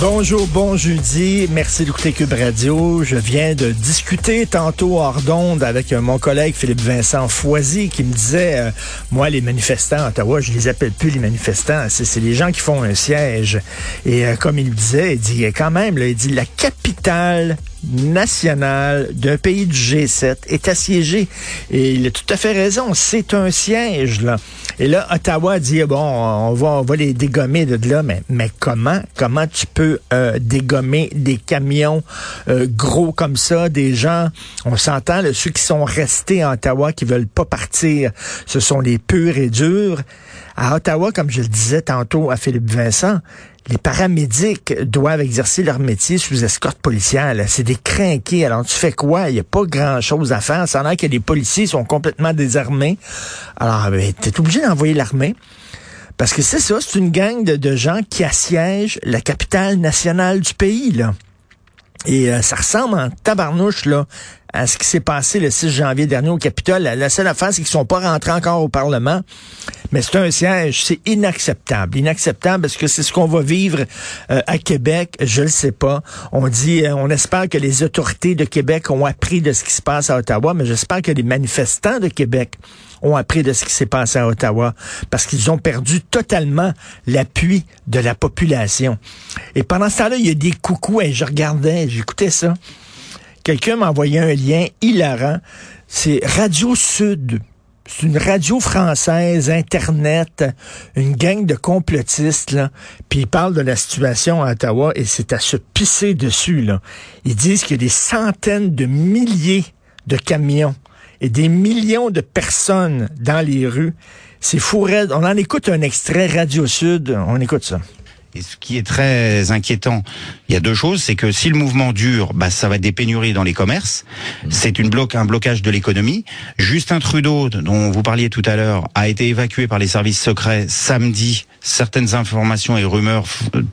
Bonjour, bon jeudi. Merci d'écouter Cube Radio. Je viens de discuter tantôt hors d'onde avec euh, mon collègue Philippe Vincent Foisy qui me disait, euh, moi, les manifestants à Ottawa, je les appelle plus les manifestants, c'est les gens qui font un siège. Et euh, comme il me disait, il dit quand même, là, il dit la capitale nationale d'un pays du G7 est assiégée. Et il a tout à fait raison. C'est un siège, là. Et là, Ottawa dit, bon, on va, on va les dégommer de là. Mais, mais comment? Comment tu peux euh, dégommer des camions euh, gros comme ça, des gens, on s'entend, ceux qui sont restés à Ottawa, qui veulent pas partir, ce sont les purs et durs. À Ottawa, comme je le disais tantôt à Philippe Vincent, les paramédics doivent exercer leur métier sous escorte policière. C'est des crinqués. Alors, tu fais quoi? Il n'y a pas grand-chose à faire. Ça a que les policiers sont complètement désarmés. Alors, ben, tu es obligé d'envoyer l'armée. Parce que c'est ça, c'est une gang de, de gens qui assiègent la capitale nationale du pays, là. Et euh, ça ressemble en tabarnouche là à ce qui s'est passé le 6 janvier dernier au Capitole. La, seule affaire, c'est qu'ils sont pas rentrés encore au Parlement. Mais c'est un siège, c'est inacceptable. Inacceptable parce que c'est ce qu'on va vivre euh, à Québec, je le sais pas. On dit, euh, on espère que les autorités de Québec ont appris de ce qui se passe à Ottawa, mais j'espère que les manifestants de Québec ont appris de ce qui s'est passé à Ottawa parce qu'ils ont perdu totalement l'appui de la population. Et pendant ce temps-là, il y a des coucous et je regardais, j'écoutais ça. Quelqu'un m'a envoyé un lien hilarant. C'est Radio Sud. C'est une radio française, Internet, une gang de complotistes, là. Puis ils parlent de la situation à Ottawa et c'est à se pisser dessus. Ils disent qu'il y a des centaines de milliers de camions et des millions de personnes dans les rues. C'est fou. On en écoute un extrait Radio Sud. On écoute ça. Et ce qui est très inquiétant, il y a deux choses, c'est que si le mouvement dure, bah, ça va être des pénuries dans les commerces. C'est une bloc, un blocage de l'économie. Justin Trudeau, dont vous parliez tout à l'heure, a été évacué par les services secrets samedi. Certaines informations et rumeurs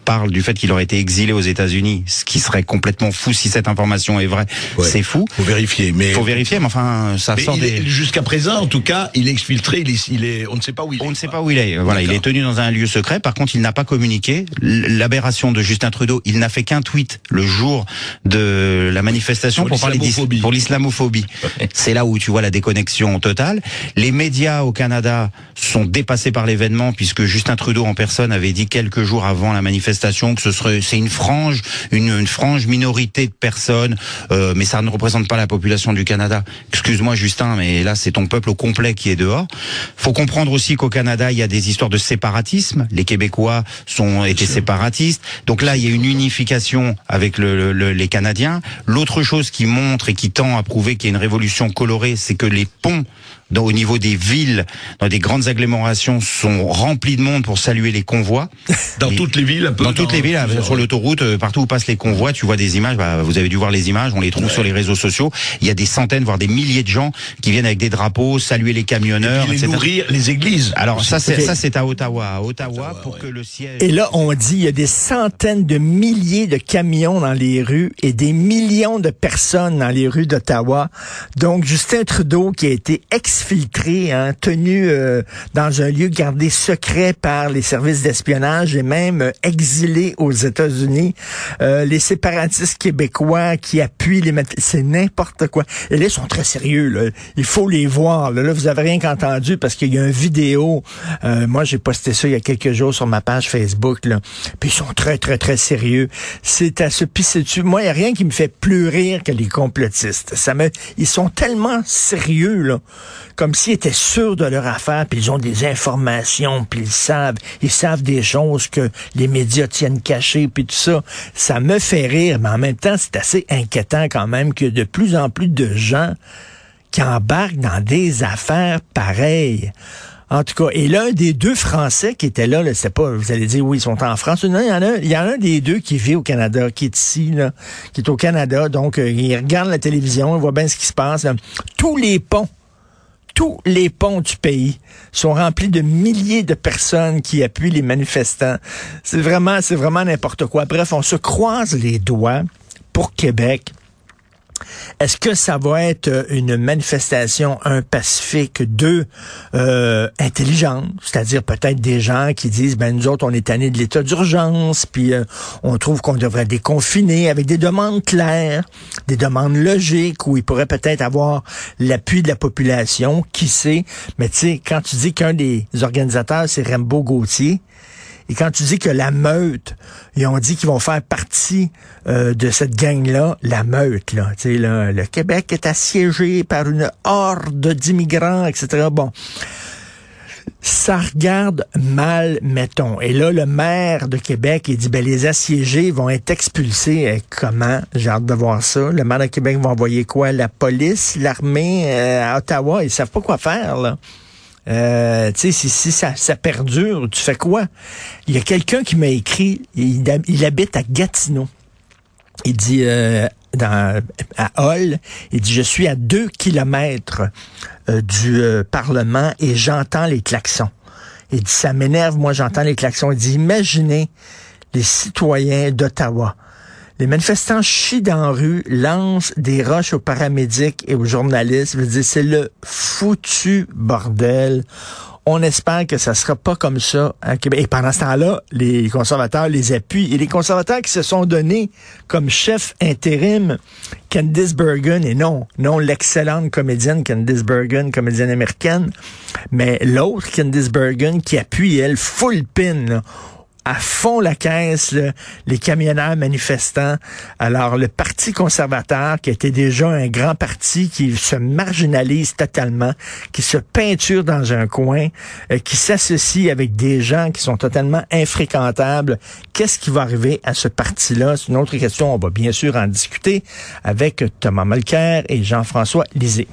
parlent du fait qu'il aurait été exilé aux États-Unis, ce qui serait complètement fou si cette information est vraie. Ouais. C'est fou. Faut vérifier, mais. Faut vérifier, mais enfin, ça Mais sort des. Jusqu'à présent, en tout cas, il est exfiltré. Il est, il est- on ne sait pas où il est. On ne sait pas où il est. Voilà, il est tenu dans un lieu secret. Par contre, il n'a pas communiqué. L'aberration de Justin Trudeau, il n'a fait qu'un tweet le jour de la manifestation Sur pour parler pour l'islamophobie. C'est là où tu vois la déconnexion totale. Les médias au Canada sont dépassés par l'événement puisque Justin Trudeau en personne avait dit quelques jours avant la manifestation que ce serait c'est une frange une, une frange minorité de personnes, euh, mais ça ne représente pas la population du Canada. Excuse-moi Justin, mais là c'est ton peuple au complet qui est dehors. Faut comprendre aussi qu'au Canada il y a des histoires de séparatisme. Les Québécois sont étaient séparatistes, donc là il y a une unification avec le- le- le- les Canadiens. L'autre chose qui montre et qui tend à prouver qu'il y a une révolution colorée, c'est que les ponts dans- au niveau des villes, dans des grandes agglomérations, sont remplis de monde pour saluer les convois. Dans Et- toutes les villes, un peu. Dans toutes les villes, sur l'autoroute, euh, partout où passent les convois, tu vois des images. Bah, vous avez dû voir les images. On les trouve sur les réseaux sociaux. Il y a des centaines, voire des milliers de gens qui viennent avec des drapeaux, saluer les camionneurs, Et les etc. nourrir, les églises. Alors ça, c'est ça, c'est à Ottawa. À Ottawa, pour que le siège. Et là, on dit il y a des centaines de milliers de camions dans les rues et des millions de personnes dans les rues d'Ottawa. Donc, Justin Trudeau, qui a été exfiltré, hein, tenu euh, dans un lieu gardé secret par les services d'espionnage et même euh, exilé aux États-Unis. Euh, les séparatistes québécois qui appuient les... C'est n'importe quoi. Et là, ils sont très sérieux. Là. Il faut les voir. Là, là vous avez rien qu'entendu parce qu'il y a une vidéo. Euh, moi, j'ai posté ça il y a quelques jours sur ma page Facebook. Là. Puis ils sont très, très, très sérieux. C'est à se pisser dessus. Moi, il n'y a rien qui me fait plus rire que les complotistes. Ça me, ils sont tellement sérieux, là, comme s'ils étaient sûrs de leur affaire, puis ils ont des informations, puis ils savent, ils savent des choses que les médias tiennent cachées, puis tout ça. Ça me fait rire, mais en même temps, c'est assez inquiétant quand même que de plus en plus de gens qui embarquent dans des affaires pareilles. En tout cas, et l'un des deux Français qui était là, là c'est pas, vous allez dire, oui, ils sont en France. Non, il y en a, il y en a un des deux qui vit au Canada, qui est ici, là, qui est au Canada. Donc, euh, il regarde la télévision, il voit bien ce qui se passe. Tous les ponts, tous les ponts du pays sont remplis de milliers de personnes qui appuient les manifestants. C'est vraiment, c'est vraiment n'importe quoi. Bref, on se croise les doigts pour Québec. Est-ce que ça va être euh, une manifestation, un pacifique, deux, euh, intelligente, c'est-à-dire peut-être des gens qui disent, ben nous autres, on est annés de l'état d'urgence, puis euh, on trouve qu'on devrait déconfiner avec des demandes claires, des demandes logiques, où il pourrait peut-être avoir l'appui de la population, qui sait? Mais tu sais, quand tu dis qu'un des organisateurs, c'est Rambo Gauthier, et quand tu dis que la meute, ils ont dit qu'ils vont faire partie euh, de cette gang-là, la meute, là, tu là, le Québec est assiégé par une horde d'immigrants, etc. Bon. Ça regarde mal, mettons. Et là, le maire de Québec, il dit, ben, les assiégés vont être expulsés. Et comment? J'ai hâte de voir ça. Le maire de Québec va envoyer quoi? La police, l'armée? Euh, à Ottawa? Ils savent pas quoi faire, là. Euh, si, ça, perdure, tu fais quoi? Il y a quelqu'un qui m'a écrit, il, habite à Gatineau. Il dit, euh, à Hall, il dit, je suis à deux kilomètres euh, du Parlement et j'entends les klaxons. Il dit, ça m'énerve, moi j'entends les klaxons. Il dit, imaginez les citoyens d'Ottawa les manifestants chient dans rue, lancent des roches aux paramédics et aux journalistes. Je veux dire, c'est le foutu bordel. On espère que ça sera pas comme ça à Québec. Et pendant ce temps-là, les conservateurs les appuient. Et les conservateurs qui se sont donnés comme chef intérim Candice Bergen, et non, non l'excellente comédienne Candice Bergen, comédienne américaine, mais l'autre Candice Bergen qui appuie, elle, full pin, là, à fond la caisse les camionneurs manifestants. Alors, le Parti conservateur, qui était déjà un grand parti qui se marginalise totalement, qui se peinture dans un coin, euh, qui s'associe avec des gens qui sont totalement infréquentables, qu'est-ce qui va arriver à ce parti-là? C'est une autre question. On va bien sûr en discuter avec Thomas Mulcair et Jean-François Lisée.